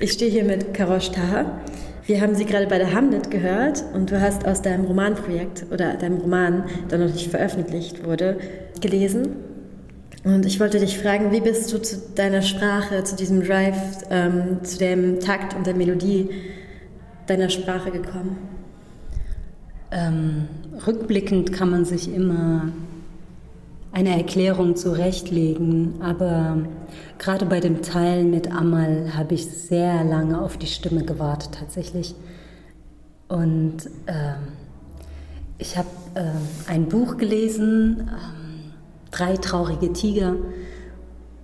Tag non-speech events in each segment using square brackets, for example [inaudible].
Ich stehe hier mit Karosh Taha. Wir haben sie gerade bei der Hamlet gehört und du hast aus deinem Romanprojekt oder deinem Roman, der noch nicht veröffentlicht wurde, gelesen. Und ich wollte dich fragen, wie bist du zu deiner Sprache, zu diesem Drive, ähm, zu dem Takt und der Melodie deiner Sprache gekommen? Ähm, rückblickend kann man sich immer eine Erklärung zurechtlegen, aber gerade bei dem Teil mit Amal habe ich sehr lange auf die Stimme gewartet tatsächlich. Und ähm, ich habe ähm, ein Buch gelesen, ähm, Drei traurige Tiger,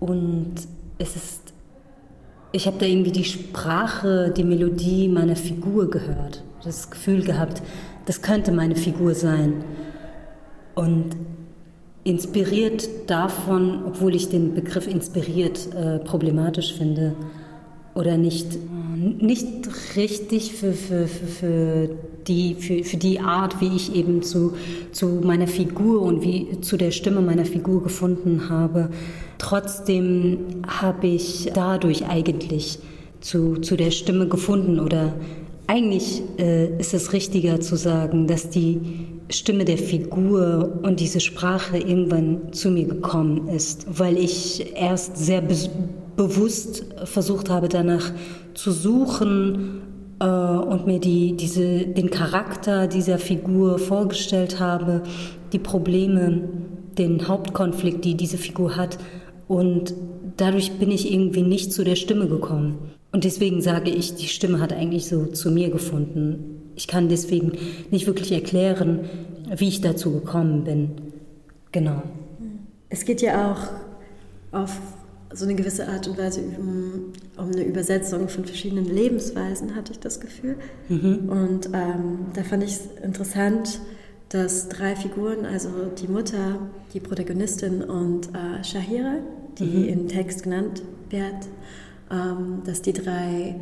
und es ist, ich habe da irgendwie die Sprache, die Melodie meiner Figur gehört, das Gefühl gehabt, das könnte meine Figur sein. Und inspiriert davon, obwohl ich den Begriff inspiriert äh, problematisch finde oder nicht, nicht richtig für, für, für, für, die, für, für die Art, wie ich eben zu, zu meiner Figur und wie zu der Stimme meiner Figur gefunden habe. Trotzdem habe ich dadurch eigentlich zu, zu der Stimme gefunden oder eigentlich äh, ist es richtiger zu sagen, dass die Stimme der Figur und diese Sprache irgendwann zu mir gekommen ist, weil ich erst sehr be bewusst versucht habe, danach zu suchen äh, und mir die, diese, den Charakter dieser Figur vorgestellt habe, die Probleme, den Hauptkonflikt, die diese Figur hat. Und dadurch bin ich irgendwie nicht zu der Stimme gekommen. Und deswegen sage ich, die Stimme hat eigentlich so zu mir gefunden. Ich kann deswegen nicht wirklich erklären, wie ich dazu gekommen bin. Genau. Es geht ja auch auf so eine gewisse Art und Weise um, um eine Übersetzung von verschiedenen Lebensweisen, hatte ich das Gefühl. Mhm. Und ähm, da fand ich es interessant, dass drei Figuren, also die Mutter, die Protagonistin und äh, Shahira, die mhm. im Text genannt wird, dass die drei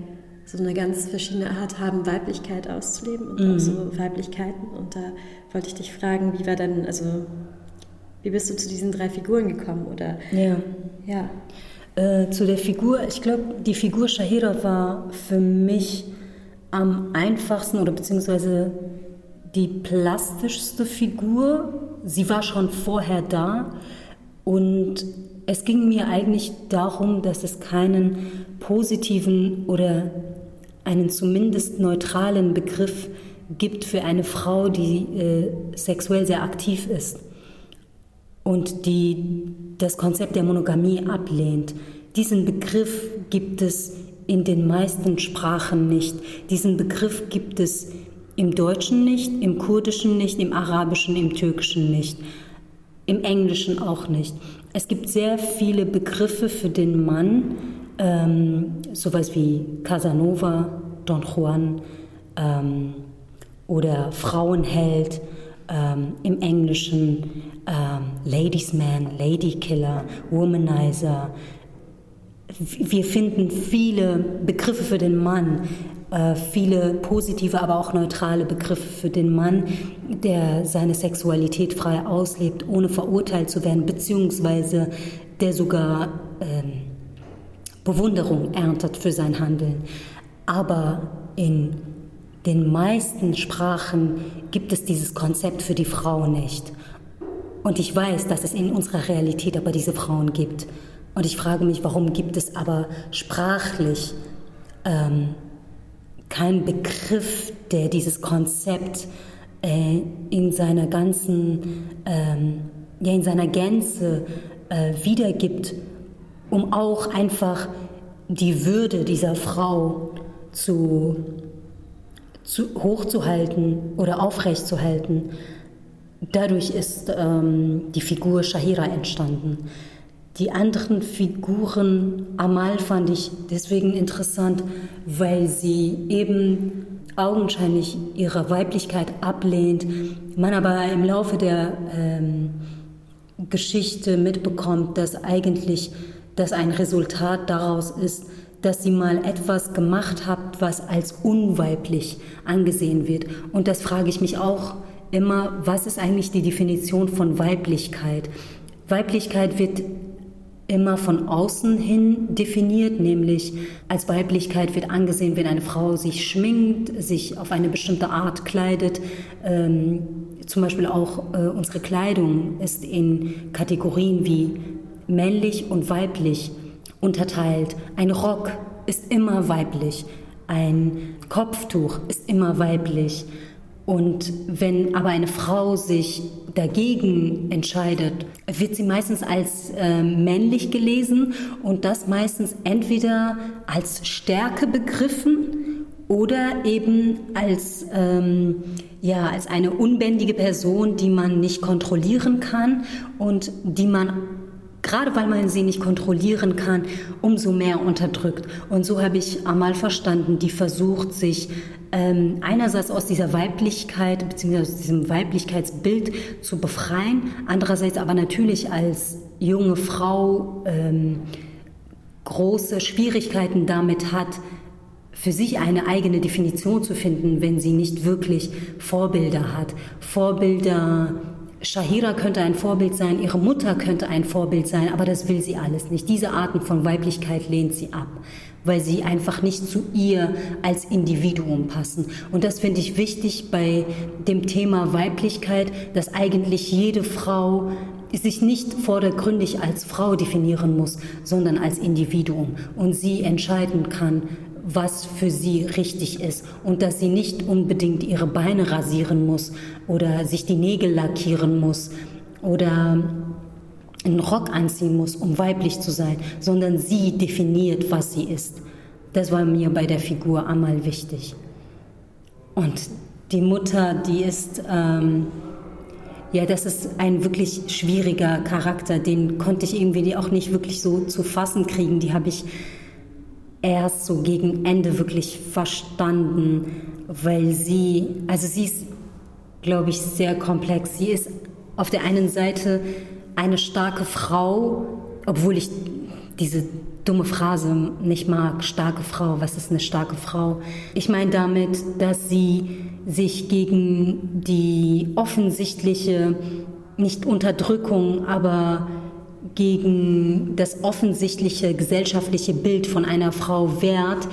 so eine ganz verschiedene Art haben, Weiblichkeit auszuleben und mhm. auch so Weiblichkeiten. Und da wollte ich dich fragen, wie war dann, also wie bist du zu diesen drei Figuren gekommen? Oder ja. ja. Äh, zu der Figur, ich glaube, die Figur Shahira war für mich am einfachsten oder beziehungsweise die plastischste Figur. Sie war schon vorher da und es ging mir eigentlich darum, dass es keinen positiven oder einen zumindest neutralen Begriff gibt für eine Frau, die äh, sexuell sehr aktiv ist und die das Konzept der Monogamie ablehnt. Diesen Begriff gibt es in den meisten Sprachen nicht. Diesen Begriff gibt es im Deutschen nicht, im Kurdischen nicht, im Arabischen, im Türkischen nicht, im Englischen auch nicht. Es gibt sehr viele Begriffe für den Mann, ähm, sowas wie Casanova, Don Juan ähm, oder Frauenheld, ähm, im Englischen ähm, Ladies Man, Lady Killer, Womanizer. Wir finden viele Begriffe für den Mann, äh, viele positive, aber auch neutrale Begriffe für den Mann, der seine Sexualität frei auslebt, ohne verurteilt zu werden, beziehungsweise der sogar ähm, Bewunderung erntet für sein Handeln. Aber in den meisten Sprachen gibt es dieses Konzept für die Frau nicht. Und ich weiß, dass es in unserer Realität aber diese Frauen gibt. Und ich frage mich, warum gibt es aber sprachlich ähm, kein Begriff, der dieses Konzept äh, in seiner ganzen, ähm, ja, in seiner Gänze äh, wiedergibt, um auch einfach die Würde dieser Frau zu, zu hochzuhalten oder aufrechtzuhalten. Dadurch ist ähm, die Figur Shahira entstanden. Die anderen Figuren, Amal fand ich deswegen interessant, weil sie eben augenscheinlich ihre Weiblichkeit ablehnt, man aber im Laufe der ähm, Geschichte mitbekommt, dass eigentlich das ein Resultat daraus ist, dass sie mal etwas gemacht hat, was als unweiblich angesehen wird. Und das frage ich mich auch immer, was ist eigentlich die Definition von Weiblichkeit? Weiblichkeit wird immer von außen hin definiert, nämlich als Weiblichkeit wird angesehen, wenn eine Frau sich schminkt, sich auf eine bestimmte Art kleidet. Ähm, zum Beispiel auch äh, unsere Kleidung ist in Kategorien wie männlich und weiblich unterteilt. Ein Rock ist immer weiblich, ein Kopftuch ist immer weiblich. Und wenn aber eine Frau sich dagegen entscheidet, wird sie meistens als äh, männlich gelesen und das meistens entweder als Stärke begriffen oder eben als, ähm, ja, als eine unbändige Person, die man nicht kontrollieren kann und die man gerade weil man sie nicht kontrollieren kann, umso mehr unterdrückt. Und so habe ich Amal verstanden, die versucht, sich ähm, einerseits aus dieser Weiblichkeit bzw. aus diesem Weiblichkeitsbild zu befreien, andererseits aber natürlich als junge Frau ähm, große Schwierigkeiten damit hat, für sich eine eigene Definition zu finden, wenn sie nicht wirklich Vorbilder hat. Vorbilder Shahira könnte ein Vorbild sein, ihre Mutter könnte ein Vorbild sein, aber das will sie alles nicht. Diese Arten von Weiblichkeit lehnt sie ab, weil sie einfach nicht zu ihr als Individuum passen. Und das finde ich wichtig bei dem Thema Weiblichkeit, dass eigentlich jede Frau sich nicht vordergründig als Frau definieren muss, sondern als Individuum und sie entscheiden kann, was für sie richtig ist und dass sie nicht unbedingt ihre Beine rasieren muss oder sich die Nägel lackieren muss oder einen Rock anziehen muss, um weiblich zu sein, sondern sie definiert, was sie ist. Das war mir bei der Figur Amal wichtig. Und die Mutter, die ist, ähm, ja, das ist ein wirklich schwieriger Charakter, den konnte ich irgendwie auch nicht wirklich so zu fassen kriegen. Die habe ich erst so gegen Ende wirklich verstanden, weil sie, also sie ist, glaube ich, sehr komplex. Sie ist auf der einen Seite eine starke Frau, obwohl ich diese dumme Phrase nicht mag, starke Frau, was ist eine starke Frau? Ich meine damit, dass sie sich gegen die offensichtliche, nicht Unterdrückung, aber gegen das offensichtliche gesellschaftliche Bild von einer Frau wehrt,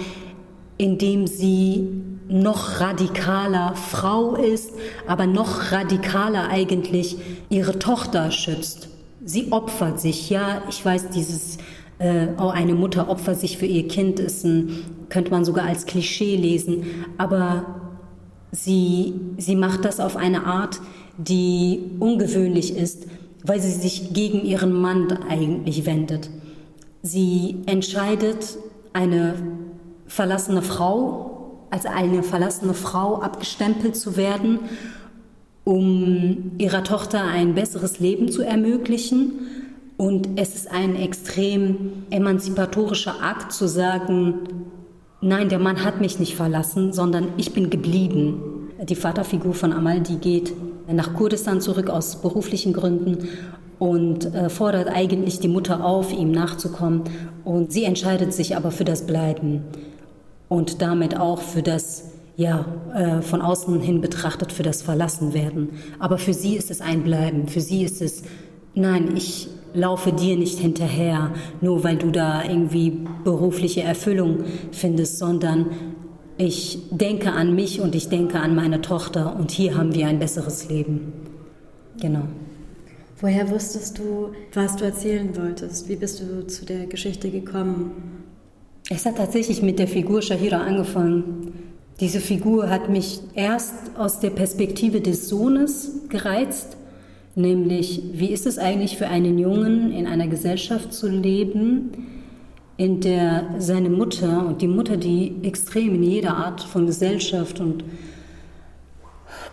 indem sie noch radikaler Frau ist, aber noch radikaler eigentlich ihre Tochter schützt. Sie opfert sich, ja, ich weiß, dieses äh, oh, eine Mutter opfert sich für ihr Kind ist ein, könnte man sogar als Klischee lesen, aber sie, sie macht das auf eine Art, die ungewöhnlich ist, weil sie sich gegen ihren Mann eigentlich wendet. Sie entscheidet, eine verlassene Frau, als eine verlassene Frau abgestempelt zu werden, um ihrer Tochter ein besseres Leben zu ermöglichen. Und es ist ein extrem emanzipatorischer Akt zu sagen, nein, der Mann hat mich nicht verlassen, sondern ich bin geblieben. Die Vaterfigur von Amal, die geht nach Kurdistan zurück aus beruflichen Gründen und äh, fordert eigentlich die Mutter auf, ihm nachzukommen. Und sie entscheidet sich aber für das Bleiben und damit auch für das, ja, äh, von außen hin betrachtet, für das Verlassenwerden. Aber für sie ist es ein Bleiben. Für sie ist es, nein, ich laufe dir nicht hinterher, nur weil du da irgendwie berufliche Erfüllung findest, sondern ich denke an mich und ich denke an meine Tochter und hier haben wir ein besseres Leben. Genau. Woher wusstest du, was du erzählen wolltest? Wie bist du zu der Geschichte gekommen? Es hat tatsächlich mit der Figur Shahira angefangen. Diese Figur hat mich erst aus der Perspektive des Sohnes gereizt, nämlich wie ist es eigentlich für einen Jungen in einer Gesellschaft zu leben, in der seine Mutter und die Mutter, die extrem in jeder Art von Gesellschaft und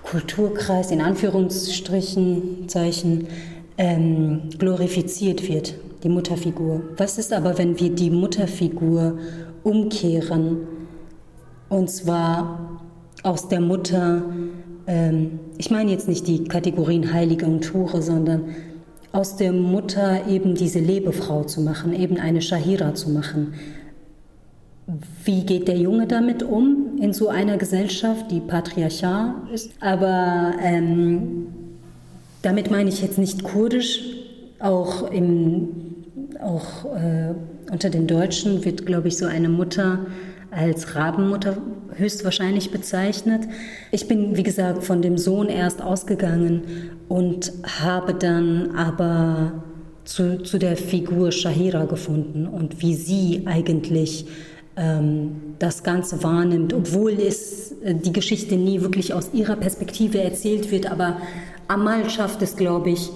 Kulturkreis in Anführungsstrichen Zeichen ähm, glorifiziert wird, die Mutterfigur. Was ist aber, wenn wir die Mutterfigur umkehren und zwar aus der Mutter, ähm, ich meine jetzt nicht die Kategorien Heilige und Ture, sondern aus der Mutter eben diese Lebefrau zu machen, eben eine Shahira zu machen. Wie geht der Junge damit um in so einer Gesellschaft, die patriarchal ist? Aber ähm, damit meine ich jetzt nicht kurdisch, auch im, auch äh, unter den Deutschen wird, glaube ich, so eine Mutter als Rabenmutter höchstwahrscheinlich bezeichnet. Ich bin, wie gesagt, von dem Sohn erst ausgegangen und habe dann aber zu, zu der Figur Shahira gefunden und wie sie eigentlich ähm, das Ganze wahrnimmt, obwohl es äh, die Geschichte nie wirklich aus ihrer Perspektive erzählt wird, aber Amal schafft es, glaube ich,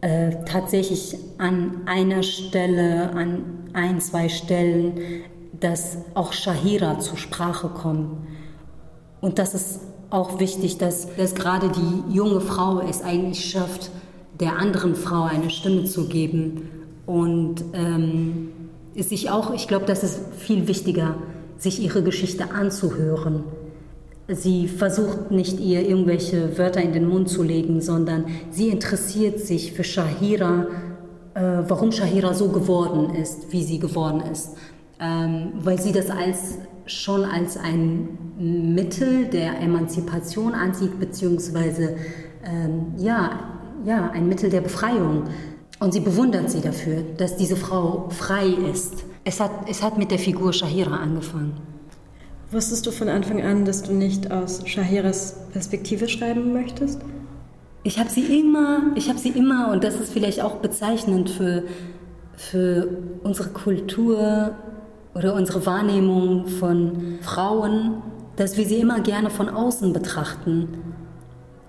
äh, tatsächlich an einer Stelle, an ein, zwei Stellen, dass auch Shahira zur Sprache kommt. Und das ist auch wichtig, dass, dass gerade die junge Frau es eigentlich schafft, der anderen Frau eine Stimme zu geben und ähm, sich auch, ich glaube, das ist viel wichtiger, sich ihre Geschichte anzuhören. Sie versucht nicht, ihr irgendwelche Wörter in den Mund zu legen, sondern sie interessiert sich für Shahira, äh, warum Shahira so geworden ist, wie sie geworden ist. Ähm, weil sie das als, schon als ein Mittel der Emanzipation ansieht, beziehungsweise ähm, ja, ja, ein Mittel der Befreiung. Und sie bewundert sie dafür, dass diese Frau frei ist. Es hat, es hat mit der Figur Shahira angefangen. Wusstest du von Anfang an, dass du nicht aus Shahiras Perspektive schreiben möchtest? Ich habe sie immer, ich habe sie immer, und das ist vielleicht auch bezeichnend für, für unsere Kultur oder unsere Wahrnehmung von Frauen, dass wir sie immer gerne von außen betrachten.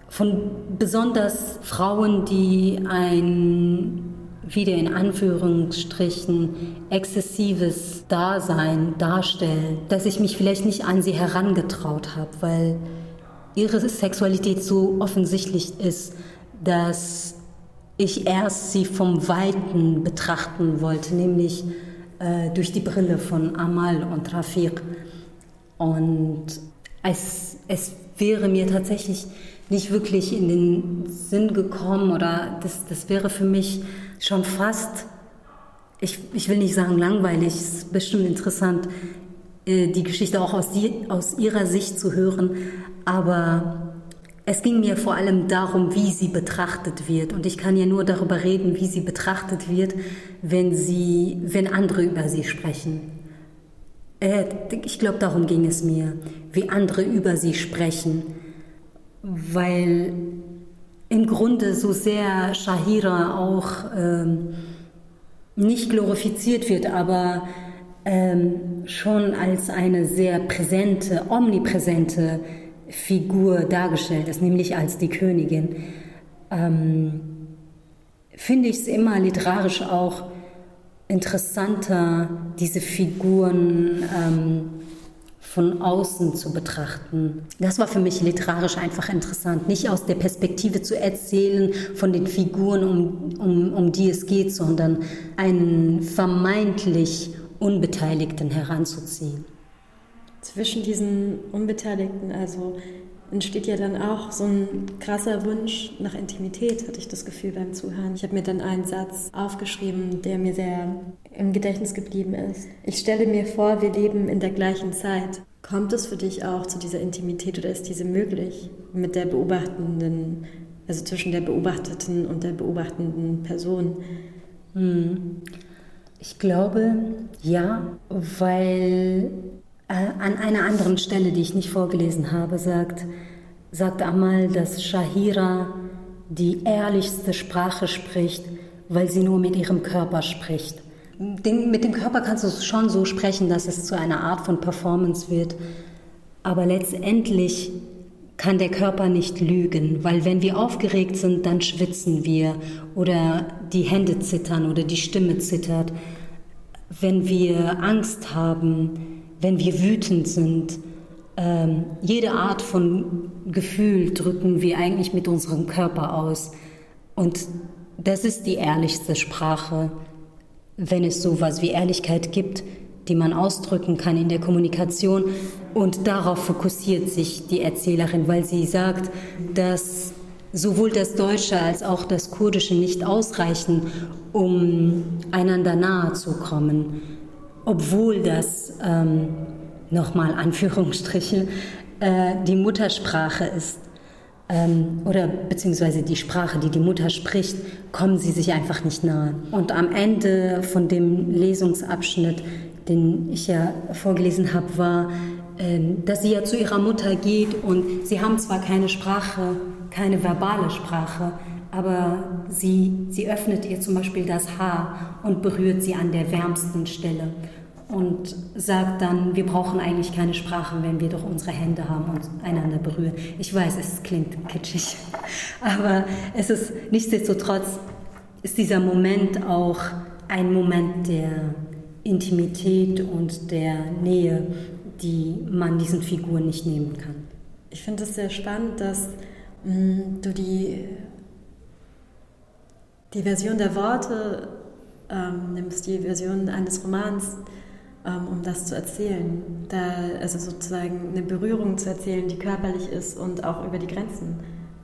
Von besonders Frauen, die ein wieder in Anführungsstrichen exzessives Dasein darstellen, dass ich mich vielleicht nicht an sie herangetraut habe, weil ihre Sexualität so offensichtlich ist, dass ich erst sie vom Weiten betrachten wollte, nämlich äh, durch die Brille von Amal und Rafiq. Und es, es wäre mir tatsächlich nicht wirklich in den Sinn gekommen oder das, das wäre für mich schon fast, ich, ich will nicht sagen langweilig, es ist bestimmt interessant, äh, die Geschichte auch aus, die, aus ihrer Sicht zu hören, aber es ging mir vor allem darum, wie sie betrachtet wird. Und ich kann ja nur darüber reden, wie sie betrachtet wird, wenn, sie, wenn andere über sie sprechen. Äh, ich glaube, darum ging es mir, wie andere über sie sprechen weil im Grunde so sehr Shahira auch ähm, nicht glorifiziert wird, aber ähm, schon als eine sehr präsente, omnipräsente Figur dargestellt ist, nämlich als die Königin, ähm, finde ich es immer literarisch auch interessanter, diese Figuren ähm, von außen zu betrachten. Das war für mich literarisch einfach interessant, nicht aus der Perspektive zu erzählen von den Figuren, um, um, um die es geht, sondern einen vermeintlich Unbeteiligten heranzuziehen. Zwischen diesen Unbeteiligten, also entsteht ja dann auch so ein krasser Wunsch nach Intimität, hatte ich das Gefühl beim Zuhören. Ich habe mir dann einen Satz aufgeschrieben, der mir sehr im Gedächtnis geblieben ist. Ich stelle mir vor, wir leben in der gleichen Zeit. Kommt es für dich auch zu dieser Intimität oder ist diese möglich mit der beobachtenden, also zwischen der beobachteten und der beobachtenden Person? Hm. Ich glaube, ja, weil äh, an einer anderen Stelle, die ich nicht vorgelesen habe, sagt, sagt Amal, dass Shahira die ehrlichste Sprache spricht, weil sie nur mit ihrem Körper spricht. Den, mit dem Körper kannst du schon so sprechen, dass es zu einer Art von Performance wird. Aber letztendlich kann der Körper nicht lügen, weil wenn wir aufgeregt sind, dann schwitzen wir oder die Hände zittern oder die Stimme zittert. Wenn wir Angst haben, wenn wir wütend sind. Ähm, jede Art von Gefühl drücken wir eigentlich mit unserem Körper aus. Und das ist die ehrlichste Sprache, wenn es sowas wie Ehrlichkeit gibt, die man ausdrücken kann in der Kommunikation. Und darauf fokussiert sich die Erzählerin, weil sie sagt, dass sowohl das Deutsche als auch das Kurdische nicht ausreichen, um einander nahe zu kommen obwohl das, ähm, nochmal Anführungsstriche, äh, die Muttersprache ist. ähm, oder beziehungsweise die Sprache, die die Mutter spricht, kommen sie sich einfach nicht nahe. Und am Ende von dem Lesungsabschnitt, den ich ja vorgelesen habe, war, ähm, dass sie ja zu ihrer Mutter geht und sie haben zwar keine Sprache, keine verbale Sprache, aber sie, sie öffnet ihr zum Beispiel das Haar und berührt sie an der wärmsten Stelle und sagt dann, wir brauchen eigentlich keine Sprache, wenn wir doch unsere Hände haben und einander berühren. Ich weiß, es klingt kitschig, [laughs] aber es ist nichtsdestotrotz ist dieser Moment auch ein Moment der Intimität und der Nähe, die man diesen Figuren nicht nehmen kann. Ich finde es sehr spannend, dass mh, mm, du die, die Version der Worte ähm, nimmst, die Version eines Romans, ähm, um das zu erzählen. Da, also sozusagen eine Berührung zu erzählen, die körperlich ist und auch über die Grenzen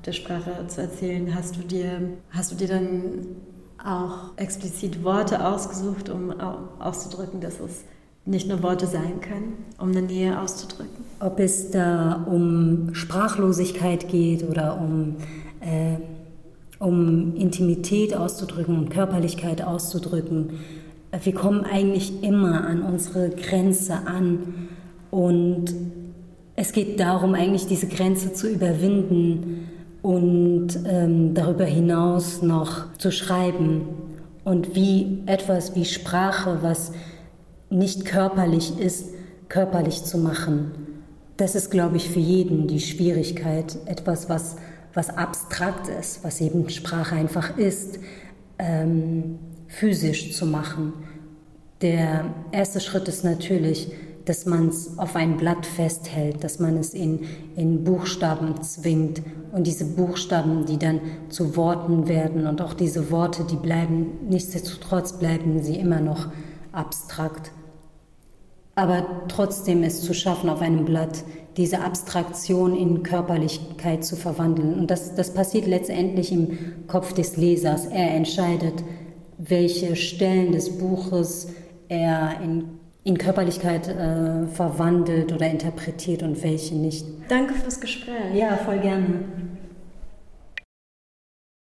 der Sprache zu erzählen. Hast du dir, hast du dir dann auch explizit Worte ausgesucht, um auszudrücken, dass es nicht nur Worte sein können, um eine Nähe auszudrücken. Ob es da um Sprachlosigkeit geht oder um, äh, um Intimität auszudrücken, um Körperlichkeit auszudrücken, wir kommen eigentlich immer an unsere Grenze an. Und es geht darum, eigentlich diese Grenze zu überwinden und ähm, darüber hinaus noch zu schreiben. Und wie etwas wie Sprache, was nicht körperlich ist, körperlich zu machen. Das ist, glaube ich, für jeden die Schwierigkeit, etwas, was, was abstrakt ist, was eben Sprache einfach ist, ähm, physisch zu machen. Der erste Schritt ist natürlich, dass man es auf ein Blatt festhält, dass man es in, in Buchstaben zwingt und diese Buchstaben, die dann zu Worten werden und auch diese Worte, die bleiben, nichtsdestotrotz bleiben sie immer noch abstrakt. Aber trotzdem es zu schaffen, auf einem Blatt diese Abstraktion in Körperlichkeit zu verwandeln. Und das, das passiert letztendlich im Kopf des Lesers. Er entscheidet, welche Stellen des Buches er in, in Körperlichkeit äh, verwandelt oder interpretiert und welche nicht. Danke fürs Gespräch. Ja, voll gerne.